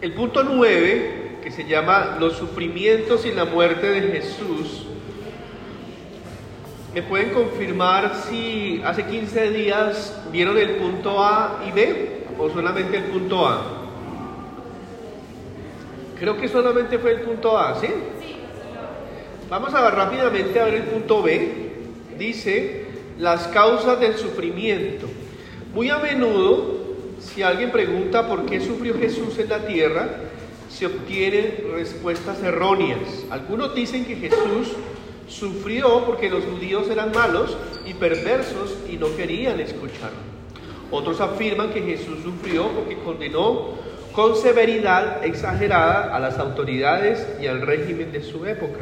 El punto 9, que se llama los sufrimientos y la muerte de Jesús, ¿me pueden confirmar si hace 15 días vieron el punto A y B o solamente el punto A? Creo que solamente fue el punto A, ¿sí? Vamos a ver rápidamente a ver el punto B. Dice las causas del sufrimiento. Muy a menudo, si alguien pregunta por qué sufrió Jesús en la tierra, se obtienen respuestas erróneas. Algunos dicen que Jesús sufrió porque los judíos eran malos y perversos y no querían escucharlo. Otros afirman que Jesús sufrió porque condenó con severidad exagerada a las autoridades y al régimen de su época.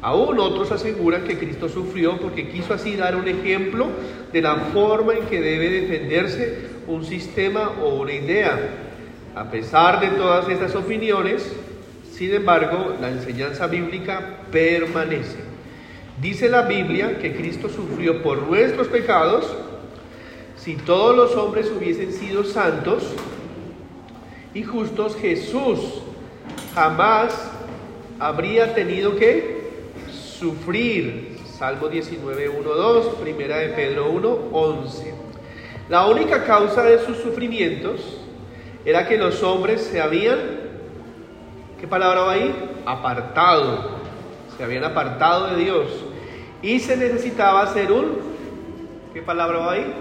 Aún otros aseguran que Cristo sufrió porque quiso así dar un ejemplo de la forma en que debe defenderse un sistema o una idea. A pesar de todas estas opiniones, sin embargo, la enseñanza bíblica permanece. Dice la Biblia que Cristo sufrió por nuestros pecados. Si todos los hombres hubiesen sido santos y justos, Jesús jamás habría tenido que sufrir. Salmo 19, 1, 2, primera de Pedro 1, 11. La única causa de sus sufrimientos era que los hombres se habían, ¿qué palabra va ahí? Apartado. Se habían apartado de Dios. Y se necesitaba hacer un, ¿qué palabra va ahí?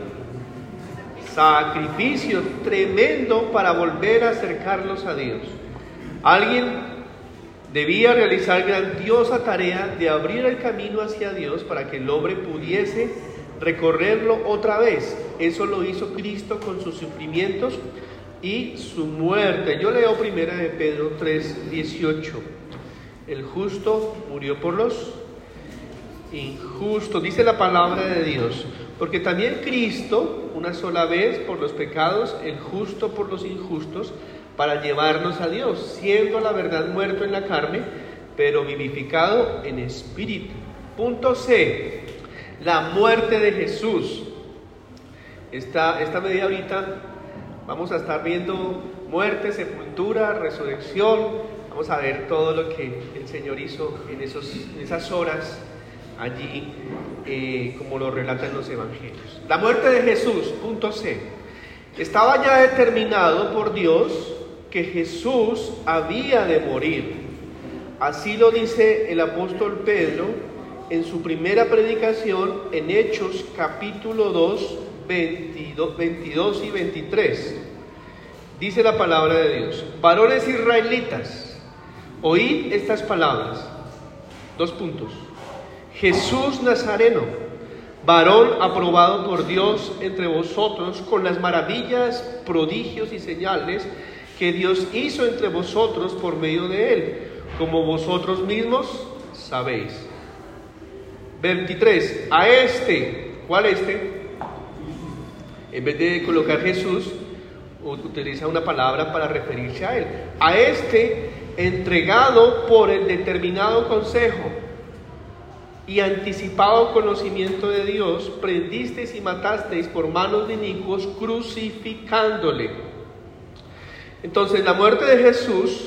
Sacrificio tremendo para volver a acercarlos a Dios. Alguien debía realizar grandiosa tarea de abrir el camino hacia Dios para que el hombre pudiese recorrerlo otra vez. Eso lo hizo Cristo con sus sufrimientos y su muerte. Yo leo primera de Pedro 3, 18. El justo murió por los injustos, dice la palabra de Dios. Porque también Cristo, una sola vez por los pecados, el justo por los injustos, para llevarnos a Dios, siendo la verdad muerto en la carne, pero vivificado en espíritu. Punto C, la muerte de Jesús. Esta, esta media ahorita vamos a estar viendo muerte, sepultura, resurrección. Vamos a ver todo lo que el Señor hizo en, esos, esas horas allí, eh, como lo relatan los evangelios. La muerte de Jesús, punto C. Estaba ya determinado por Dios que Jesús había de morir. Así lo dice el apóstol Pedro en su primera predicación en Hechos capítulo 2, 22, 22 y 23. Dice la palabra de Dios, varones israelitas, oíd estas palabras. Dos puntos. Jesús Nazareno, varón aprobado por Dios entre vosotros con las maravillas, prodigios y señales que Dios hizo entre vosotros por medio de él, como vosotros mismos sabéis. 23. A este, ¿cuál este? En vez de colocar Jesús, utiliza una palabra para referirse a él. A este, entregado por el determinado consejo y anticipado conocimiento de Dios, prendisteis y matasteis por manos de inicuos, crucificándole entonces la muerte de Jesús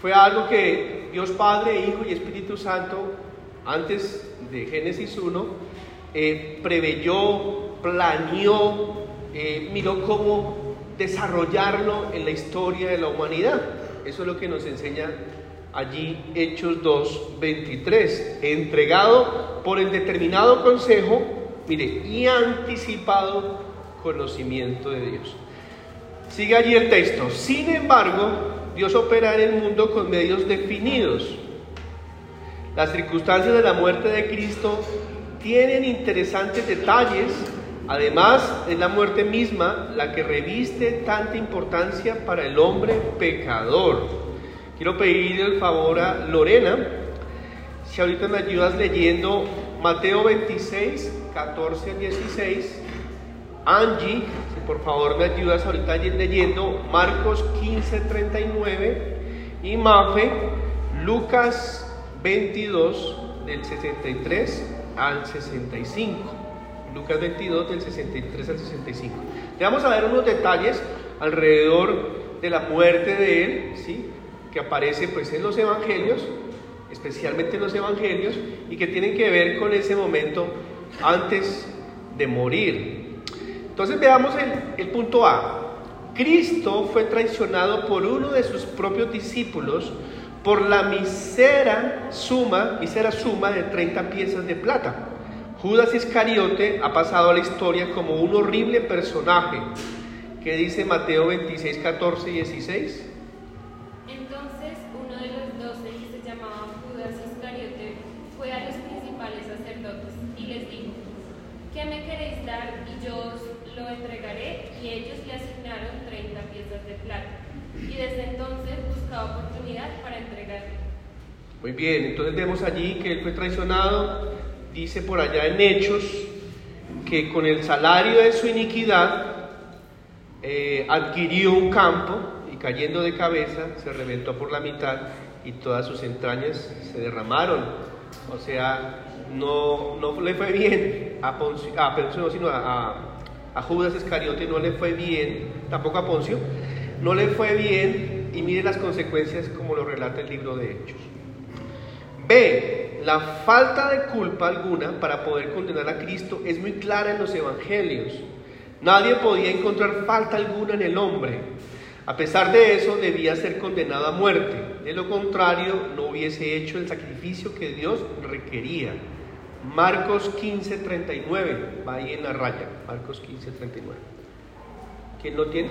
fue algo que Dios Padre, Hijo y Espíritu Santo, antes de Génesis 1, eh, preveyó, planeó, eh, miró cómo desarrollarlo en la historia de la humanidad. Eso es lo que nos enseña allí Hechos 2, 23. Entregado por el determinado consejo, mire, y anticipado conocimiento de Dios. Sigue allí el texto. Sin embargo, Dios opera en el mundo con medios definidos. Las circunstancias de la muerte de Cristo tienen interesantes detalles. Además, es la muerte misma la que reviste tanta importancia para el hombre pecador. Quiero pedirle el favor a Lorena, si ahorita me ayudas leyendo Mateo 26, 14 al 16. Angie, por favor me ayudas ahorita leyendo Marcos 15, 39 y Mafe, Lucas 22 del 63 al 65. Lucas 22 del 63 al 65. Le vamos a ver unos detalles alrededor de la muerte de él, ¿sí? que aparece pues en los evangelios, especialmente en los evangelios, y que tienen que ver con ese momento antes de morir. Entonces veamos el, punto A. Cristo fue traicionado por uno de sus propios discípulos por la misera suma, misera suma de 30 piezas de plata. Judas Iscariote ha pasado a la historia como un horrible personaje. ¿Qué dice Mateo 26, 14 y 16? Entonces uno de los doce, que se llamaba Judas Iscariote, fue a los principales sacerdotes y les dijo, ¿qué me queréis dar y yo os lo entregaré? Y ellos le asignaron 30 piezas de plata. Y desde entonces buscaba oportunidad para entregarle. Muy bien, entonces vemos allí que él fue traicionado, dice por allá en Hechos, que con el salario de su iniquidad eh, adquirió un campo y cayendo de cabeza se reventó por la mitad y todas sus entrañas se derramaron. O sea, no, no le fue bien a Poncio, a Poncio, sino a, a, a Judas Iscariote, no le fue bien, tampoco a Poncio, no le fue bien y mire las consecuencias como lo relata el libro de Hechos. B. La falta de culpa alguna para poder condenar a Cristo es muy clara en los evangelios. Nadie podía encontrar falta alguna en el hombre. A pesar de eso, debía ser condenado a muerte. De lo contrario, no hubiese hecho el sacrificio que Dios requería. Marcos 15:39, va ahí en la raya. Marcos 15:39. ¿Quién lo tiene?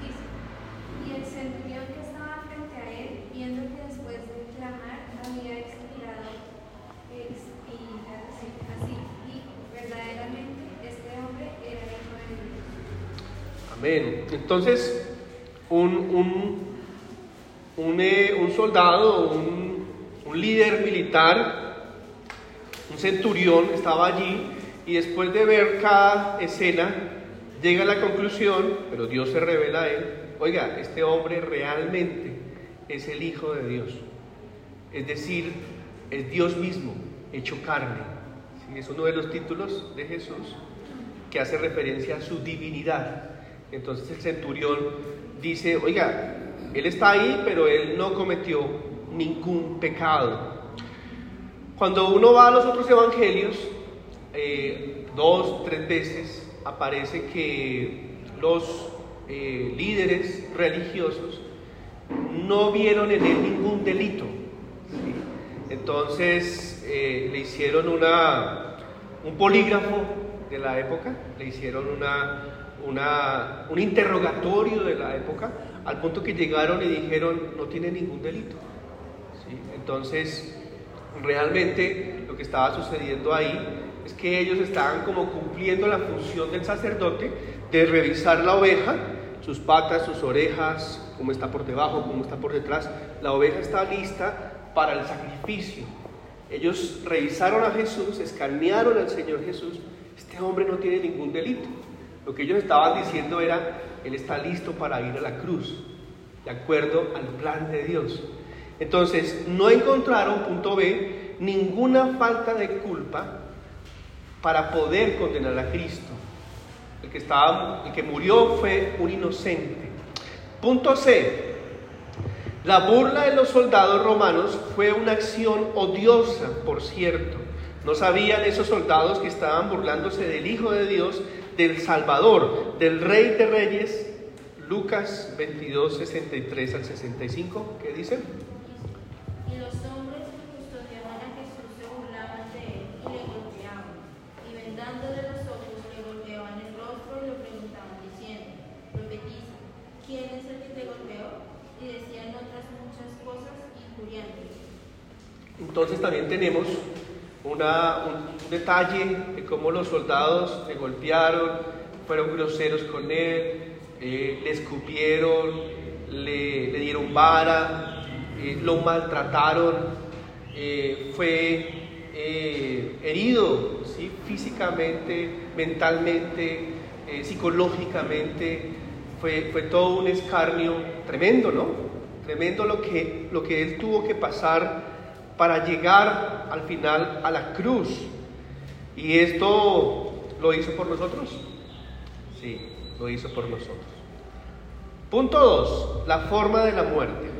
Dice, y el centurión que estaba frente a él, viendo que después de clamar había expirado, expirado sí, así, dijo, verdaderamente este hombre era hijo de Dios. Amén. Entonces, un, un, un, eh, un soldado, un, un líder militar, un centurión estaba allí y después de ver cada escena, llega a la conclusión, pero Dios se revela a él, oiga, este hombre realmente es el Hijo de Dios. Es decir, es Dios mismo, hecho carne. ¿Sí? Es uno de los títulos de Jesús que hace referencia a su divinidad. Entonces el centurión dice, oiga, él está ahí, pero él no cometió ningún pecado. Cuando uno va a los otros evangelios, eh, dos, tres veces aparece que los eh, líderes religiosos no vieron en él ningún delito. Entonces eh, le hicieron una, un polígrafo de la época, le hicieron una, una, un interrogatorio de la época, al punto que llegaron y dijeron no tiene ningún delito. Entonces, realmente lo que estaba sucediendo ahí es que ellos estaban como cumpliendo la función del sacerdote de revisar la oveja, sus patas, sus orejas, cómo está por debajo, cómo está por detrás. La oveja está lista para el sacrificio. Ellos revisaron a Jesús, escanearon al Señor Jesús. Este hombre no tiene ningún delito. Lo que ellos estaban diciendo era, Él está listo para ir a la cruz, de acuerdo al plan de Dios. Entonces, no encontraron, punto B, ninguna falta de culpa para poder condenar a Cristo. El que, estaba, el que murió fue un inocente. Punto C. La burla de los soldados romanos fue una acción odiosa, por cierto. No sabían esos soldados que estaban burlándose del Hijo de Dios, del Salvador, del Rey de Reyes. Lucas 22, 63 al 65. ¿Qué dicen? Y los hombres que custodiaban a Jesús se burlaban de él y le golpeaban, y vendándole los ojos le golpeaban el rostro y lo preguntaban diciendo, profetiza, ¿quién es el que te golpeó? Y decían otras muchas cosas injuriantes. Entonces también tenemos un, detalle de cómo los soldados le golpearon, fueron groseros con él, eh, le escupieron, le, dieron vara, eh, lo maltrataron, eh, fue herido ¿sí? físicamente, mentalmente, psicológicamente, fue, fue todo un escarnio tremendo, ¿no? Tremendo lo que, lo que él tuvo que pasar para llegar al final a la cruz. ¿Y esto lo hizo por nosotros? Sí, lo hizo por nosotros. Punto 2. La forma de la muerte.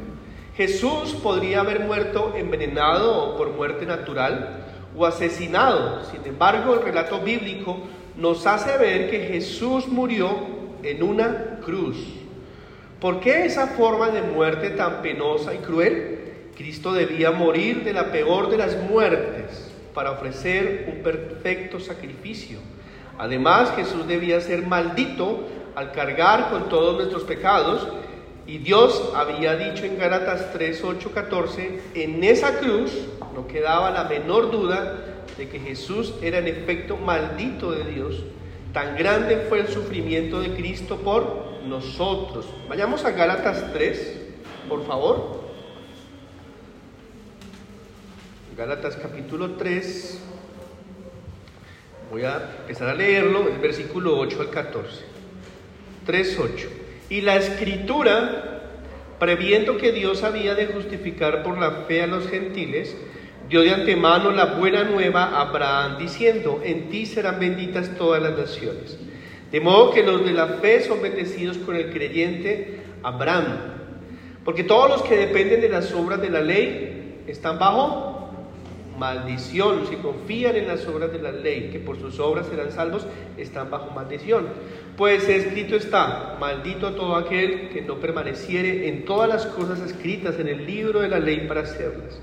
Jesús podría haber muerto envenenado por muerte natural o asesinado. Sin embargo, el relato bíblico nos hace ver que Jesús murió en una cruz. ¿Por qué esa forma de muerte tan penosa y cruel? Cristo debía morir de la peor de las muertes para ofrecer un perfecto sacrificio. Además, Jesús debía ser maldito al cargar con todos nuestros pecados y Dios había dicho en Gálatas 3, 8, 14, en esa cruz no quedaba la menor duda de que Jesús era en efecto maldito de Dios. Tan grande fue el sufrimiento de Cristo por nosotros. Vayamos a Gálatas 3, por favor. Gálatas capítulo 3. Voy a empezar a leerlo, el versículo 8 al 14. 3, 8. Y la escritura, previendo que Dios había de justificar por la fe a los gentiles, dio de antemano la buena nueva a Abraham, diciendo, en ti serán benditas todas las naciones. De modo que los de la fe son bendecidos con el creyente Abraham. Porque todos los que dependen de las obras de la ley están bajo maldición. Si confían en las obras de la ley, que por sus obras serán salvos, están bajo maldición. Pues escrito está, maldito todo aquel que no permaneciere en todas las cosas escritas en el libro de la ley para hacerlas.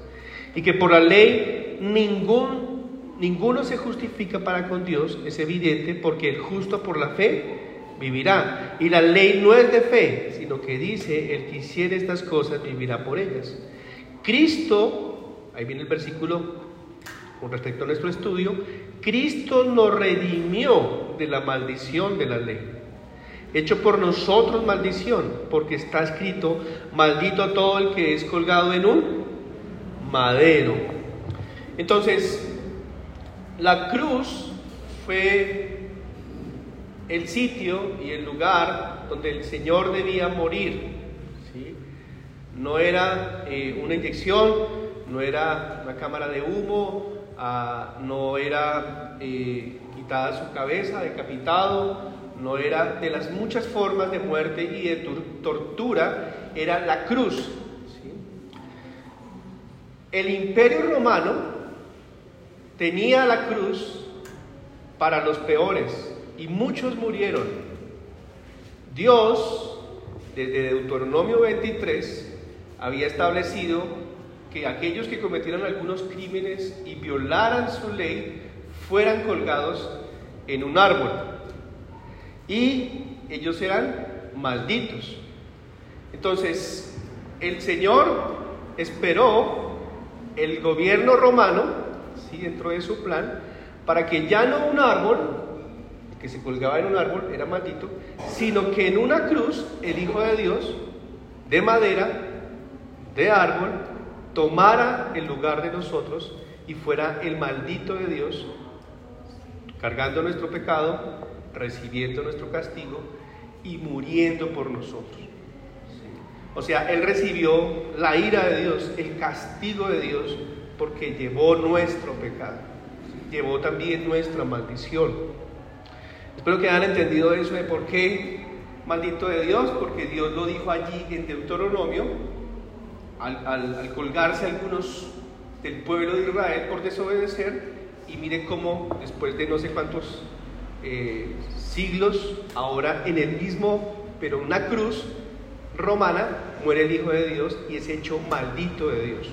Y que por la ley ningún, ninguno se justifica para con Dios, es evidente, porque el justo por la fe vivirá. Y la ley no es de fe, sino que dice, el que hiciere estas cosas vivirá por ellas. Cristo, ahí viene el versículo con respecto a nuestro estudio, Cristo nos redimió de la maldición de la ley. Hecho por nosotros maldición, porque está escrito, maldito todo el que es colgado en un madero. Entonces, la cruz fue el sitio y el lugar donde el Señor debía morir. No era eh, una inyección, no era una cámara de humo, No era eh, quitada su cabeza, decapitado, no era de las muchas formas de muerte y de tortura, era la cruz. El imperio romano tenía la cruz para los peores y muchos murieron. Dios, desde Deuteronomio 23, había establecido que aquellos que cometieran algunos crímenes y violaran su ley fueran colgados en un árbol. Y ellos eran malditos. Entonces, el Señor esperó el gobierno romano, ¿sí? dentro de su plan, para que ya no un árbol, que se colgaba en un árbol, era maldito, sino que en una cruz el Hijo de Dios, de madera, de árbol, tomara el lugar de nosotros y fuera el maldito de Dios, cargando nuestro pecado, recibiendo nuestro castigo y muriendo por nosotros. O sea, Él recibió la ira de Dios, el castigo de Dios, porque llevó nuestro pecado, llevó también nuestra maldición. Espero que hayan entendido eso de por qué maldito de Dios, porque Dios lo dijo allí en Deuteronomio, al, colgarse algunos del pueblo de Israel por desobedecer y mire cómo después de no sé cuántos eh, siglos, ahora en el mismo, pero una cruz romana, muere el Hijo de Dios y es hecho maldito de Dios.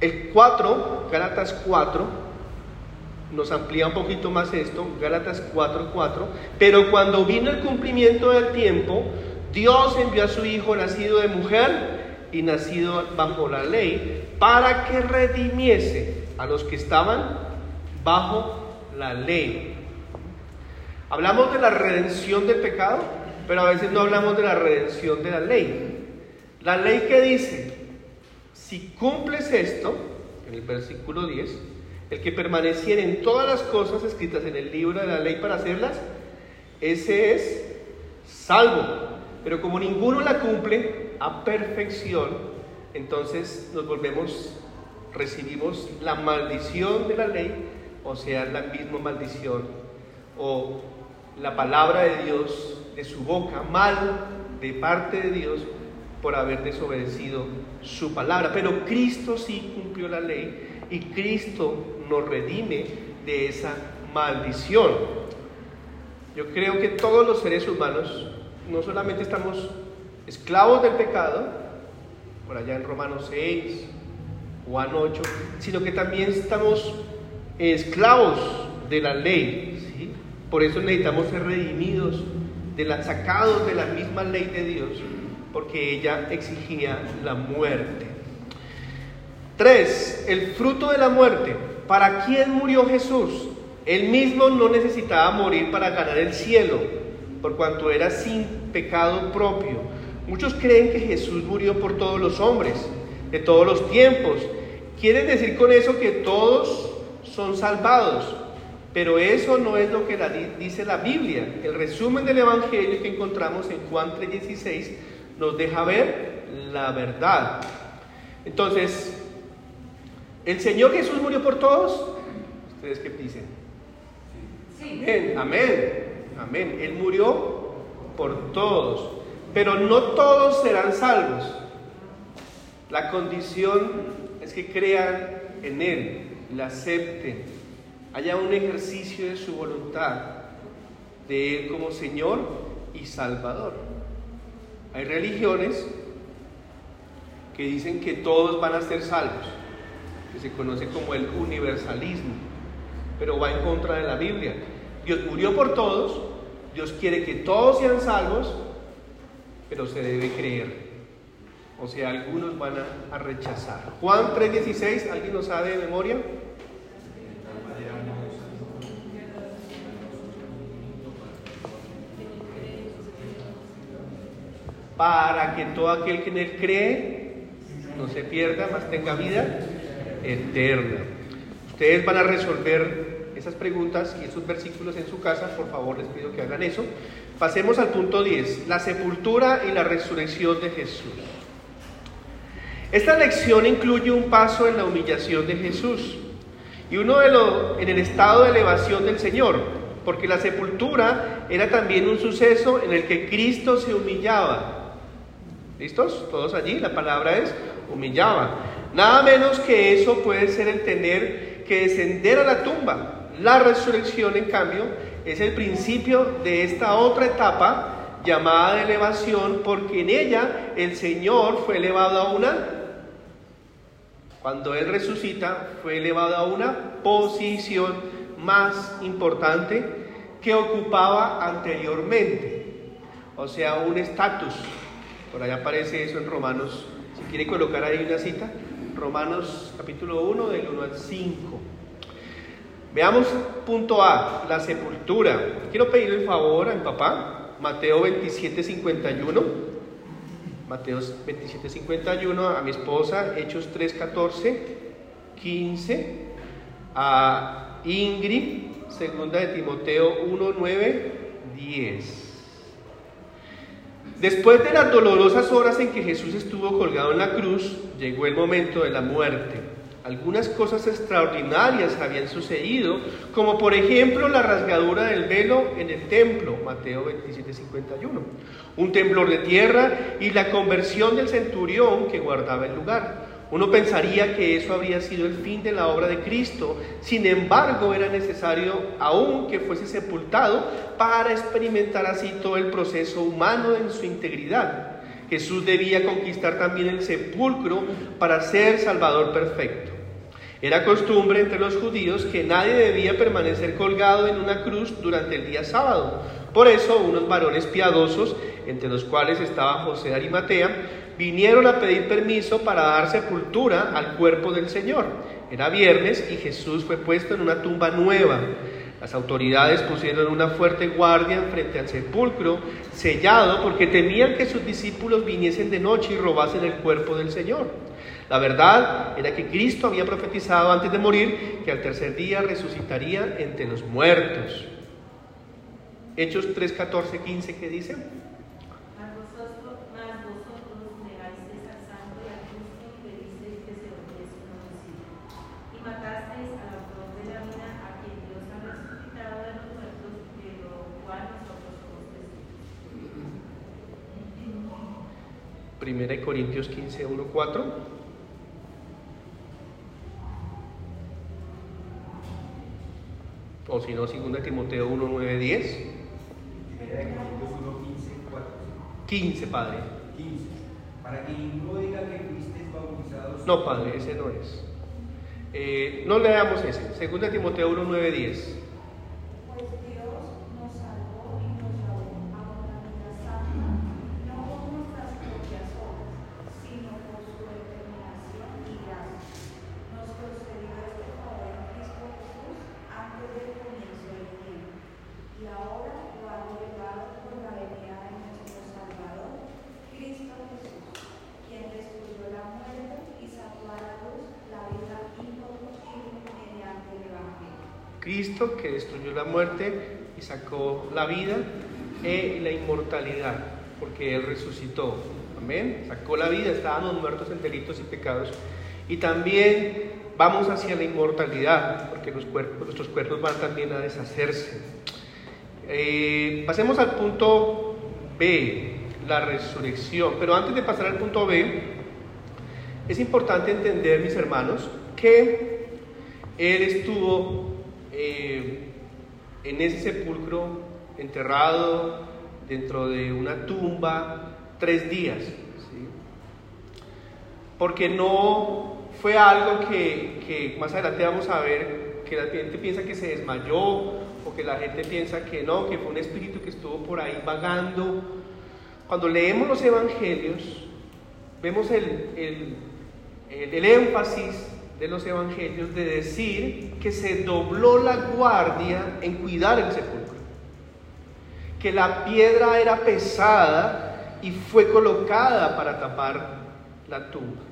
El 4, Gálatas 4, nos amplía un poquito más esto, Gálatas 4, 4, pero cuando vino el cumplimiento del tiempo, Dios envió a su Hijo nacido de mujer, y nacido bajo la ley, para que redimiese a los que estaban bajo la ley. Hablamos de la redención del pecado, pero a veces no hablamos de la redención de la ley. La ley que dice, si cumples esto, en el versículo 10, el que permaneciera en todas las cosas escritas en el libro de la ley para hacerlas, ese es salvo. Pero como ninguno la cumple, a perfección, entonces nos volvemos, recibimos la maldición de la ley, o sea la misma maldición o la palabra de Dios de su boca, mal de parte de Dios por haber desobedecido su palabra. Pero Cristo sí cumplió la ley y Cristo nos redime de esa maldición. Yo creo que todos los seres humanos no solamente estamos esclavos del pecado, por allá en Romanos 6, Juan 8, sino que también estamos esclavos de la ley. Por eso necesitamos ser redimidos, de la, sacados de la misma ley de Dios, porque ella exigía la muerte. Tres, el fruto de la muerte. ¿Para quién murió Jesús? Él mismo no necesitaba morir para ganar el cielo, por cuanto era sin pecado propio. Muchos creen que Jesús murió por todos los hombres, de todos los tiempos. Quieren decir con eso que todos son salvados, pero eso no es lo que dice la Biblia. El resumen del Evangelio que encontramos en Juan 3:16 nos deja ver la verdad. Entonces, ¿el Señor Jesús murió por todos? ¿Ustedes qué dicen? Sí. Amén, amén, amén. Él murió por todos, pero no todos serán salvos. La condición es que crean en Él, la acepten, haya un ejercicio de su voluntad, de Él como Señor y Salvador. Hay religiones que dicen que todos van a ser salvos, que se conoce como el universalismo, pero va en contra de la Biblia. Dios murió por todos, Dios quiere que todos sean salvos, pero se debe creer. O sea, algunos van a, rechazar. Juan 3:16, ¿alguien lo sabe de memoria? para que todo aquel que en él cree no se pierda, más tenga vida eterna. Ustedes van a resolver esas preguntas y esos versículos en su casa, por favor les pido que hagan eso. Pasemos al punto 10, la sepultura y la resurrección de Jesús. Esta lección incluye un paso en la humillación de Jesús y uno de los en el estado de elevación del Señor, porque la sepultura era también un suceso en el que Cristo se humillaba ¿Listos? Todos allí. La palabra es humillaba. Nada menos que eso puede ser el tener que descender a la tumba. La resurrección, en cambio, es el principio de esta otra etapa llamada de elevación, porque en ella el Señor fue elevado a una, cuando Él resucita, fue elevado a una posición más importante que ocupaba anteriormente, o sea, un estatus por allá aparece eso en Romanos. Si quiere colocar ahí una cita, Romanos capítulo 1 del 1 al 5. Veamos punto A, la sepultura. Quiero pedirle el favor a mi papá, Mateo 27, 51. Mateo 27, 51, a mi esposa, Hechos 3, 14, 15, a Ingrid, segunda de Timoteo 1, 9, 10. Después de las dolorosas horas en que Jesús estuvo colgado en la cruz, llegó el momento de la muerte. Algunas cosas extraordinarias habían sucedido, como por ejemplo la rasgadura del velo en el templo, Mateo 27, 51, un temblor de tierra y la conversión del centurión que guardaba el lugar. Uno pensaría que eso habría sido el fin de la obra de Cristo, sin embargo era necesario aún que fuese sepultado para experimentar así todo el proceso humano en su integridad. Jesús debía conquistar también el sepulcro para ser Salvador perfecto. Era costumbre entre los judíos que nadie debía permanecer colgado en una cruz durante el día sábado. Por eso unos varones piadosos, entre los cuales estaba José de Arimatea, vinieron a pedir permiso para dar sepultura al cuerpo del Señor. Era viernes y Jesús fue puesto en una tumba nueva. Las autoridades pusieron una fuerte guardia frente al sepulcro, sellado, porque temían que sus discípulos viniesen de noche y robasen el cuerpo del Señor. La verdad era que Cristo había profetizado antes de morir que al tercer día resucitaría entre los muertos. Hechos 3, 14, 15, ¿qué dice? Primera de Corintios 15, 1, 4. O si no, 2 Timoteo 1, 9, 10. Primera de Corintios 1, 15, 4. 15, Padre. 15. Para que ninguno diga que fuisteis bautizados. No, Padre, ese no es. Eh, no leamos ese. 2 Timoteo 1, 9, 10. Pues Dios nos salvó y nos llamó a una vida santa, no por nuestras propias obras, sino por su determinación y gracia. Nos concedió este favor en Cristo Jesús antes del comienzo del tiempo, y ahora lo ha revelado por la venida de nuestro Salvador, Cristo Jesús, quien destruyó la muerte y sacó a la luz la vida incorruptible mediante el Evangelio. Cristo que destruyó la muerte y sacó la vida y la inmortalidad, porque Él resucitó. Amén. Sacó la vida, estábamos muertos en delitos y pecados. Y también vamos hacia la inmortalidad, porque los cuerpos, nuestros cuerpos van también a deshacerse. Eh, pasemos al punto B, la resurrección. Pero antes de pasar al punto B, es importante entender, mis hermanos, que Él estuvo eh, en ese sepulcro enterrado dentro de una tumba tres días. ¿sí? Porque no fue algo que, que más adelante vamos a ver, que la gente piensa que se desmayó o que la gente piensa que no, que fue un espíritu que estuvo por ahí vagando. Cuando leemos los evangelios, vemos el, el, el, el énfasis de los evangelios de decir que se dobló la guardia en cuidar el sepulcro, que la piedra era pesada y fue colocada para tapar la tumba,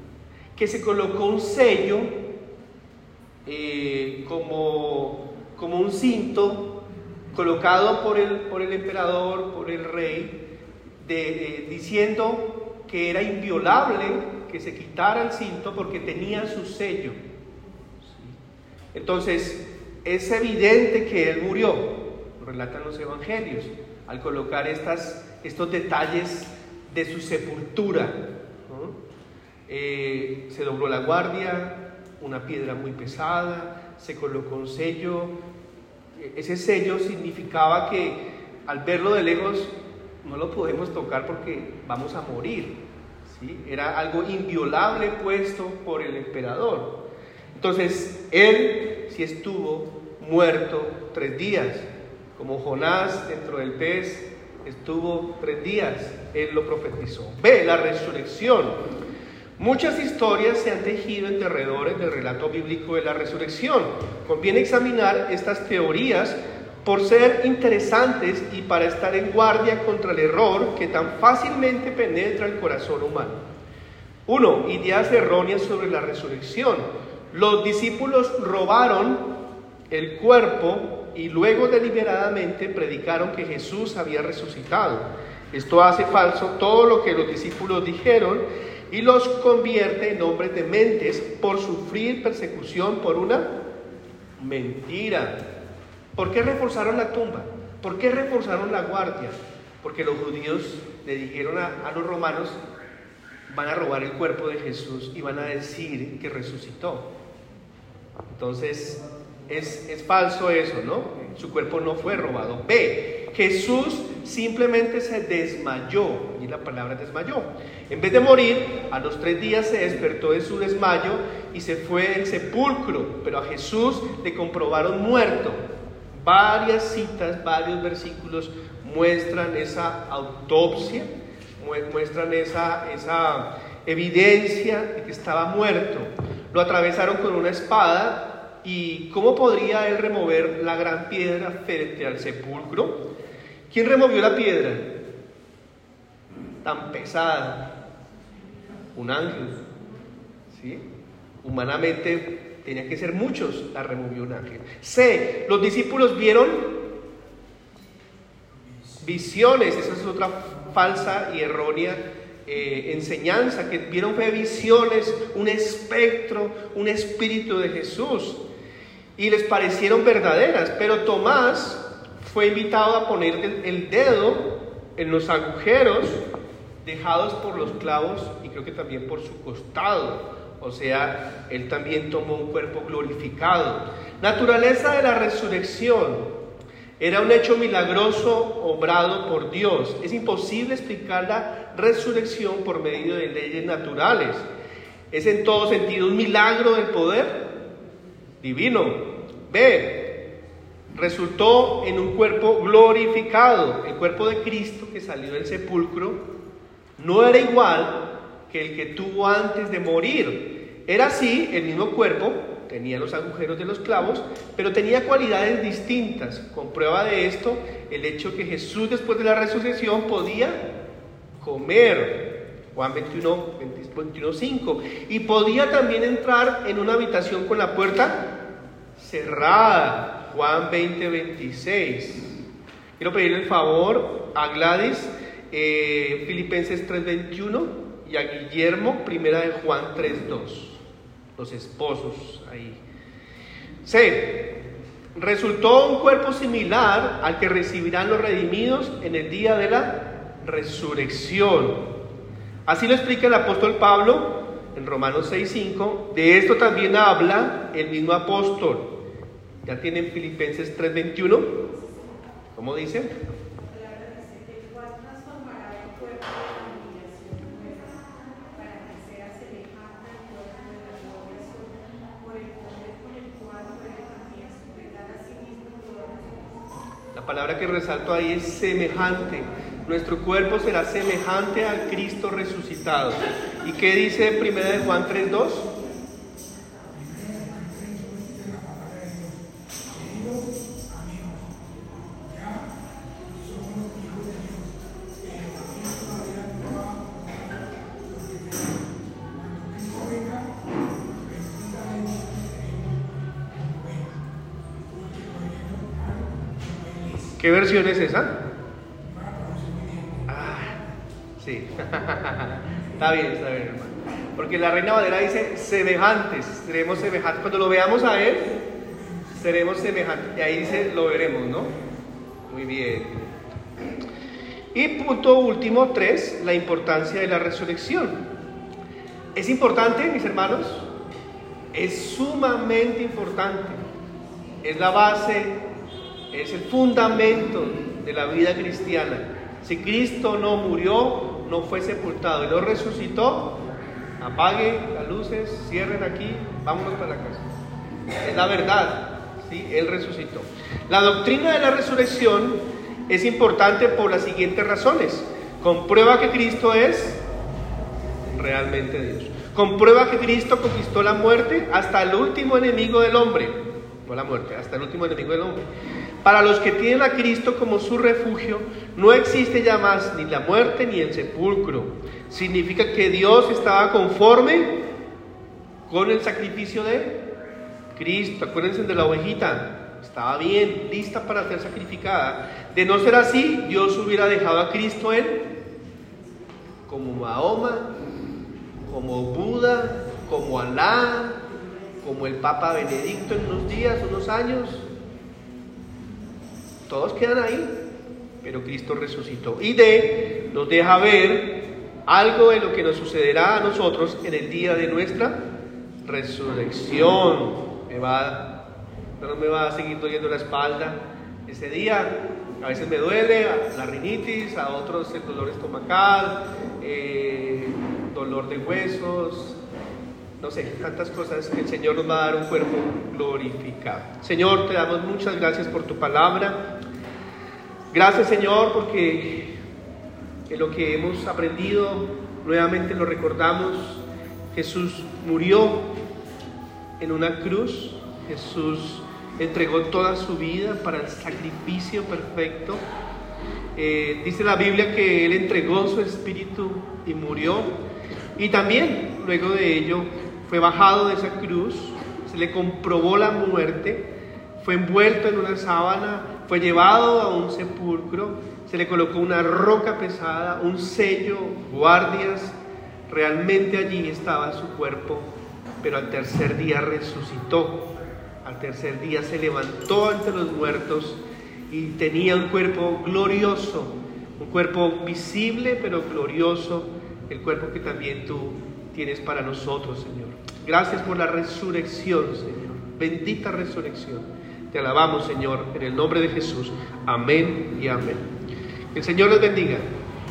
que se colocó un sello eh, como, como un cinto colocado por el, por el emperador, por el rey, de, de, diciendo que era inviolable que se quitara el cinto porque tenía su sello. Entonces, es evidente que él murió, lo relatan los evangelios, al colocar estas, estos detalles de su sepultura. Eh, se dobló la guardia, una piedra muy pesada, se colocó un sello. Ese sello significaba que al verlo de lejos no lo podemos tocar porque vamos a morir. Era algo inviolable puesto por el emperador. Entonces, él sí estuvo muerto tres días, como Jonás dentro del pez estuvo tres días, él lo profetizó. Ve la resurrección. Muchas historias se han tejido en derredores del relato bíblico de la resurrección. Conviene examinar estas teorías por ser interesantes y para estar en guardia contra el error que tan fácilmente penetra el corazón humano. Uno, ideas erróneas sobre la resurrección. Los discípulos robaron el cuerpo y luego deliberadamente predicaron que Jesús había resucitado. Esto hace falso todo lo que los discípulos dijeron y los convierte en hombres dementes por sufrir persecución por una mentira. ¿Por qué reforzaron la tumba? ¿Por qué reforzaron la guardia? Porque los judíos le dijeron a, a, los romanos, van a robar el cuerpo de Jesús y van a decir que resucitó. Entonces, es, es falso eso, ¿no? Su cuerpo no fue robado. B, Jesús simplemente se desmayó, y la palabra desmayó. En vez de morir, a los tres días se despertó de su desmayo y se fue del sepulcro, pero a Jesús le comprobaron muerto. Varias citas, varios versículos muestran esa autopsia, muestran esa, esa evidencia de que estaba muerto. Lo atravesaron con una espada y ¿cómo podría él remover la gran piedra frente al sepulcro? ¿Quién removió la piedra? Tan pesada. Un ángel. ¿Sí? Humanamente tenía que ser muchos, la removió un ángel. C. Los discípulos vieron visiones, esa es otra falsa y errónea eh, enseñanza, que vieron fue visiones, un espectro, un espíritu de Jesús, y les parecieron verdaderas, pero Tomás fue invitado a poner el dedo en los agujeros dejados por los clavos y creo que también por su costado. O sea, él también tomó un cuerpo glorificado. Naturaleza de la resurrección. Era un hecho milagroso obrado por Dios. Es imposible explicar la resurrección por medio de leyes naturales. Es en todo sentido un milagro del poder divino. B. Resultó en un cuerpo glorificado. El cuerpo de Cristo que salió del sepulcro no era igual que el que tuvo antes de morir. Era así el mismo cuerpo, tenía los agujeros de los clavos, pero tenía cualidades distintas. Con prueba de esto, el hecho que Jesús después de la resurrección podía comer. Juan 21, 21, 5. Y podía también entrar en una habitación con la puerta cerrada. Juan 20, 26. Quiero pedirle el favor a Gladys eh, Filipenses 3:21 y a Guillermo, primera de Juan 3:2. Los esposos ahí. C. Resultó un cuerpo similar al que recibirán los redimidos en el día de la resurrección. Así lo explica el apóstol Pablo en Romanos 6:5. De esto también habla el mismo apóstol. Ya tienen Filipenses 3:21. ¿Cómo dice? La palabra que resalto ahí es semejante. Nuestro cuerpo será semejante al Cristo resucitado. ¿Y qué dice 1 de Juan 3:2? Versión es esa? Ah, sí. está bien, está bien. Porque la Reina Valera dice semejantes, seremos semejantes. Cuando lo veamos a Él, seremos semejantes. Y ahí dice, lo veremos, ¿no? Muy bien. Y punto último, tres, la importancia de la resurrección. ¿Es importante, mis hermanos? Es sumamente importante. Es la base es el fundamento de la vida cristiana. Si Cristo no murió, no fue sepultado y no resucitó, apague las luces, cierren aquí, vámonos para la casa. Es la verdad, ¿sí? Él resucitó. La doctrina de la resurrección es importante por las siguientes razones. Comprueba que Cristo es realmente Dios. Comprueba que Cristo conquistó la muerte hasta el último enemigo del hombre. No la muerte, hasta el último enemigo del hombre. Para los que tienen a Cristo como su refugio, no existe ya más ni la muerte ni el sepulcro. Significa que Dios estaba conforme con el sacrificio de Cristo. Acuérdense de la ovejita. Estaba bien, lista para ser sacrificada. De no ser así, Dios hubiera dejado a Cristo en como Mahoma, como Buda, como Alá, como el Papa Benedicto en unos días, unos años todos quedan ahí, pero Cristo resucitó. Y de nos deja ver algo de lo que nos sucederá a nosotros en el día de nuestra resurrección. Me va, no me va a seguir doliendo la espalda ese día. A veces me duele la rinitis, a otros el dolor estomacal, dolor de huesos, no sé, tantas cosas el Señor nos va a dar un cuerpo glorificado. Señor, te damos muchas gracias por tu palabra. Gracias Señor porque en lo que hemos aprendido nuevamente lo recordamos. Jesús murió en una cruz. Jesús entregó toda su vida para el sacrificio perfecto. Eh, dice la Biblia que Él entregó su espíritu y murió. Y también luego de ello fue bajado de esa cruz, se le comprobó la muerte, fue envuelto en una sábana, fue llevado a un sepulcro, se le colocó una roca pesada, un sello, guardias, realmente allí estaba su cuerpo, pero al tercer día resucitó, al tercer día se levantó entre los muertos y tenía un cuerpo glorioso, un cuerpo visible pero glorioso, el cuerpo que también tú tienes para nosotros, Señor. Gracias por la resurrección, Señor. Bendita resurrección. Te alabamos, Señor, en el nombre de Jesús. Amén y amén. Que el Señor les bendiga.